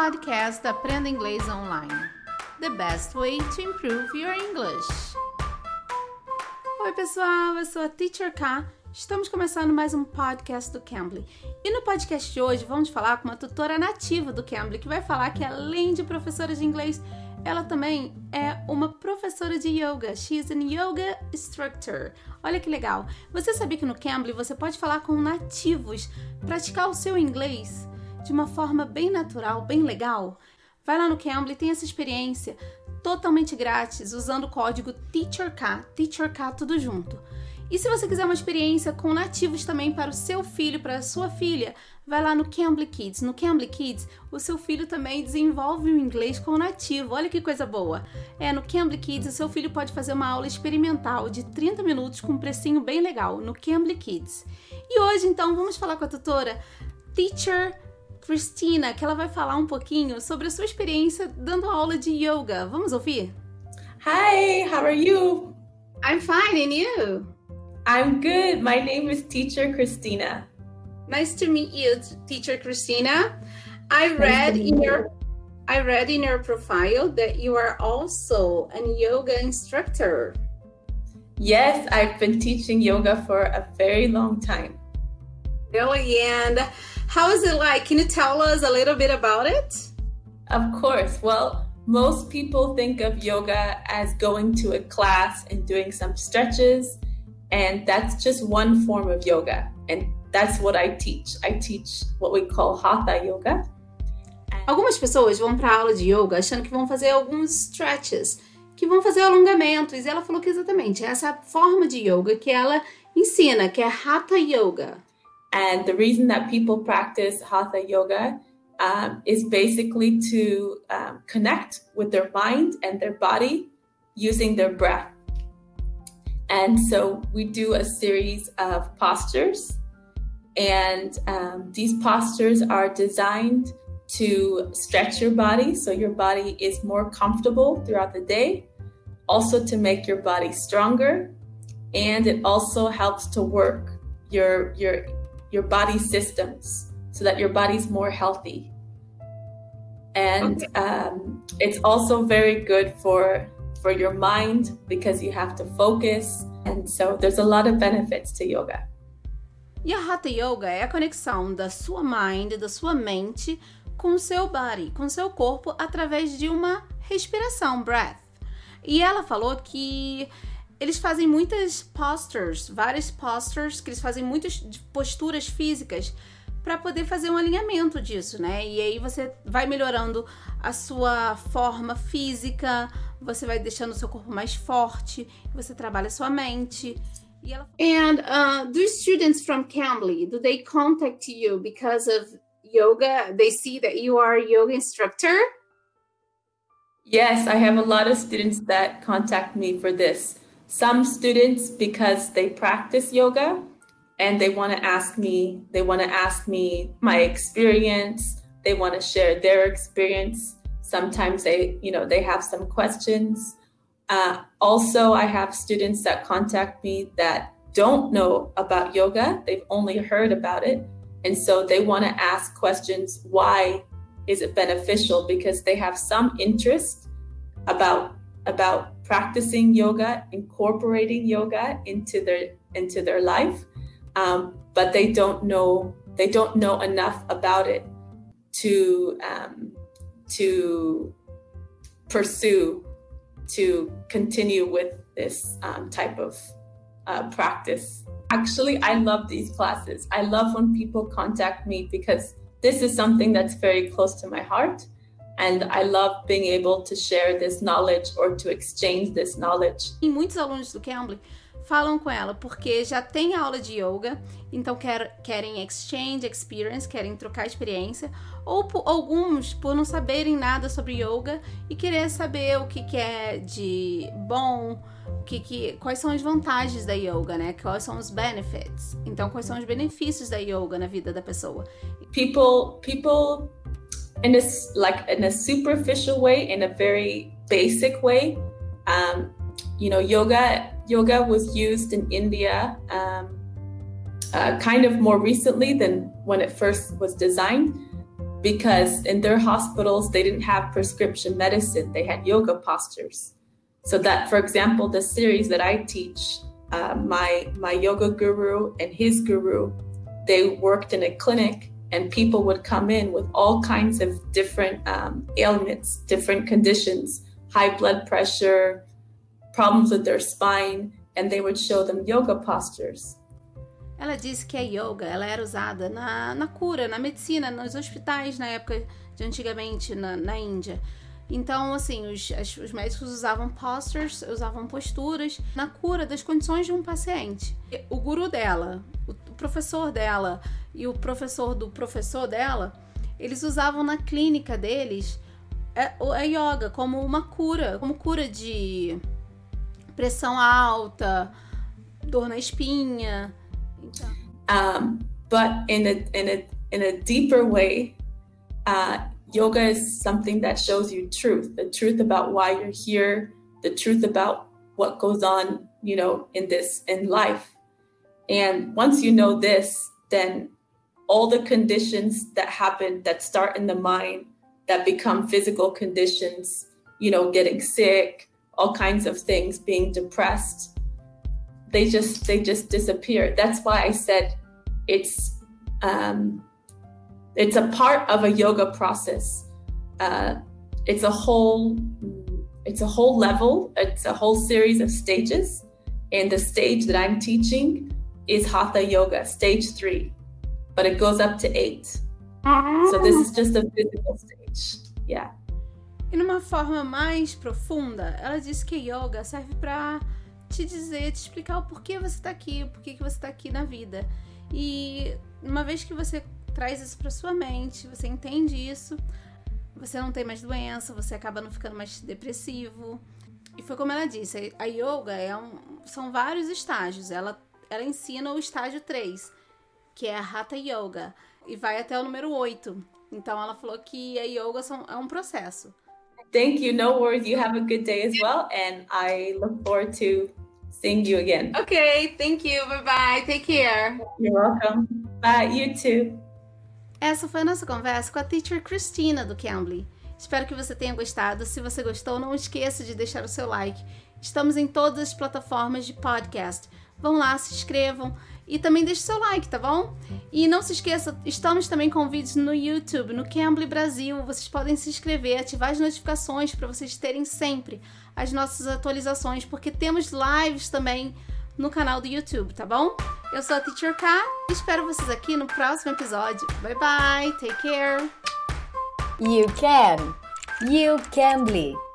podcast Aprenda Inglês Online. The best way to improve your English. Oi, pessoal, eu sou a Teacher K. Estamos começando mais um podcast do Cambly. E no podcast de hoje vamos falar com uma tutora nativa do Cambly que vai falar que além de professora de inglês, ela também é uma professora de yoga. She is an yoga instructor. Olha que legal. Você sabia que no Cambly você pode falar com nativos, praticar o seu inglês de uma forma bem natural, bem legal? Vai lá no Cambly, tem essa experiência totalmente grátis usando o código TEACHERK, TEACHERK tudo junto. E se você quiser uma experiência com nativos também para o seu filho, para a sua filha, vai lá no Cambly Kids. No Cambly Kids, o seu filho também desenvolve o inglês com nativo. Olha que coisa boa. É, no Cambly Kids, o seu filho pode fazer uma aula experimental de 30 minutos com um precinho bem legal no Cambly Kids. E hoje, então, vamos falar com a tutora Teacher Christina, que ela vai falar um pouquinho sobre a sua experiência dando aula de yoga. Vamos ouvir? Hi, how are you? I'm fine, and you? I'm good. My name is Teacher Christina. Nice to meet you, Teacher Christina. I read in your I read in your profile that you are also a yoga instructor. Yes, I've been teaching yoga for a very long time. Really? And how is it like? Can you tell us a little bit about it? Of course. Well, most people think of yoga as going to a class and doing some stretches and that's just one form of yoga. And that's what I teach. I teach what we call Hatha Yoga. Algumas pessoas vão para aula de yoga achando que vão fazer alguns stretches, que vão fazer alongamentos. E ela falou que exatamente essa forma de yoga que ela ensina, que é Hatha Yoga. And the reason that people practice Hatha Yoga um, is basically to um, connect with their mind and their body using their breath. And so we do a series of postures, and um, these postures are designed to stretch your body so your body is more comfortable throughout the day, also to make your body stronger, and it also helps to work your your your body systems so that your body's more healthy. And okay. um, it's also very good for for your mind because you have to focus. And so there's a lot of benefits to yoga. E a Hatha Yoga é a conexão da sua mind, da sua mente, com o seu body, com o seu corpo, através de uma respiração, breath. E ela falou que eles fazem muitas postures, várias postures, que eles fazem muitas posturas físicas para poder fazer um alinhamento disso, né? E aí você vai melhorando a sua forma física, você vai deixando o seu corpo mais forte, você trabalha a sua mente. E ela... And uh, do students from Cambly, do they contact you because of yoga? They see that you are a yoga instructor? Yes, I have a lot of students that contact me for this. Some students because they practice yoga and they want to ask me they want to ask me my experience they want to share their experience. Sometimes they you know they have some questions. Uh, also i have students that contact me that don't know about yoga. They've only heard about it. And so they want to ask questions why is it beneficial? Because they have some interest about about practicing yoga incorporating yoga into their into their life um, but they don't know they don't know enough about it to um, to pursue to continue with this um, type of uh, practice. Actually, I love these classes. I love when people contact me because this is something that's very close to my heart. And I love being able to share this knowledge or to exchange this knowledge. E muitos alunos do Cambly falam com ela porque já tem aula de yoga, então quer, querem exchange experience, querem trocar experiência, ou por, alguns por não saberem nada sobre yoga e querer saber o que, que é de bom, que, que, quais são as vantagens da yoga, né? Quais são os benefits? Então, quais são os benefícios da yoga na vida da pessoa? People, people, in a like in a superficial way, in a very basic way, um, you know, yoga yoga was used in India um, uh, kind of more recently than when it first was designed. because in their hospitals they didn't have prescription medicine they had yoga postures so that for example the series that i teach uh, my my yoga guru and his guru they worked in a clinic and people would come in with all kinds of different um, ailments different conditions high blood pressure problems with their spine and they would show them yoga postures Ela disse que a yoga ela era usada na, na cura, na medicina, nos hospitais na época de antigamente na, na Índia. Então, assim, os, os médicos usavam postures, usavam posturas na cura das condições de um paciente. O guru dela, o, professor dela e o professor do professor dela, eles usavam na clínica deles a, a yoga como uma cura, como cura de pressão alta, dor na espinha, Um, but in a in a in a deeper way, uh, yoga is something that shows you truth, the truth about why you're here, the truth about what goes on, you know, in this in life. And once you know this, then all the conditions that happen that start in the mind that become physical conditions, you know, getting sick, all kinds of things, being depressed, they just they just disappear that's why i said it's um, it's a part of a yoga process. Uh, it's a whole it's a whole level. It's a whole series of stages. And the stage that i'm teaching is hatha yoga stage three but it goes up to eight. So this is just a physical stage. Yeah. E numa forma mais profunda, ela disse que yoga serve para te dizer, te explicar o porquê você está aqui, o porquê que você está aqui na vida. E uma vez que você traz isso para sua mente, você entende isso, você não tem mais doença, você acaba não ficando mais depressivo. E foi como ela disse, a yoga é um, são vários estágios. Ela, ela ensina o estágio 3, que é a Hatha Yoga, e vai até o número 8. Então ela falou que a yoga são, é um processo. Thank you. No worries. You have a good day as well. And I look forward to seeing you again. Ok, thank you. Bye bye. Take care. You're welcome. Bye. You too. Essa foi a nossa conversa com a teacher Cristina do Cambly. Espero que você tenha gostado. Se você gostou, não esqueça de deixar o seu like. Estamos em todas as plataformas de podcast. Vão lá, se inscrevam e também deixe seu like, tá bom? E não se esqueça, estamos também com vídeos no YouTube, no Cambly Brasil. Vocês podem se inscrever, ativar as notificações para vocês terem sempre as nossas atualizações, porque temos lives também no canal do YouTube, tá bom? Eu sou a Teacher K e espero vocês aqui no próximo episódio. Bye bye, take care. You can. You can be.